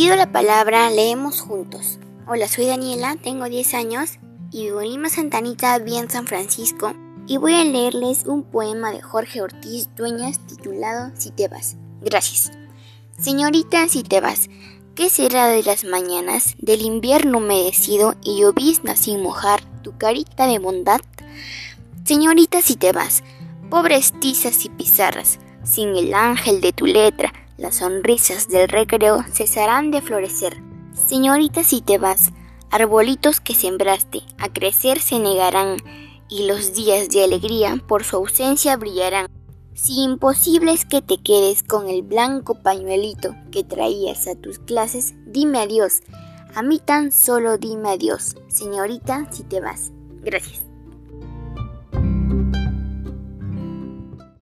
Pido la palabra, leemos juntos. Hola, soy Daniela, tengo 10 años y vivo en Lima Santanita, bien San Francisco, y voy a leerles un poema de Jorge Ortiz Dueñas titulado Si te vas. Gracias. Señorita, si te vas, ¿qué será de las mañanas del invierno humedecido y llovizna sin mojar tu carita de bondad? Señorita, si te vas, pobres tizas y pizarras, sin el ángel de tu letra, las sonrisas del recreo cesarán de florecer. Señorita, si te vas, arbolitos que sembraste a crecer se negarán y los días de alegría por su ausencia brillarán. Si imposible es que te quedes con el blanco pañuelito que traías a tus clases, dime adiós. A mí tan solo dime adiós, señorita, si te vas. Gracias.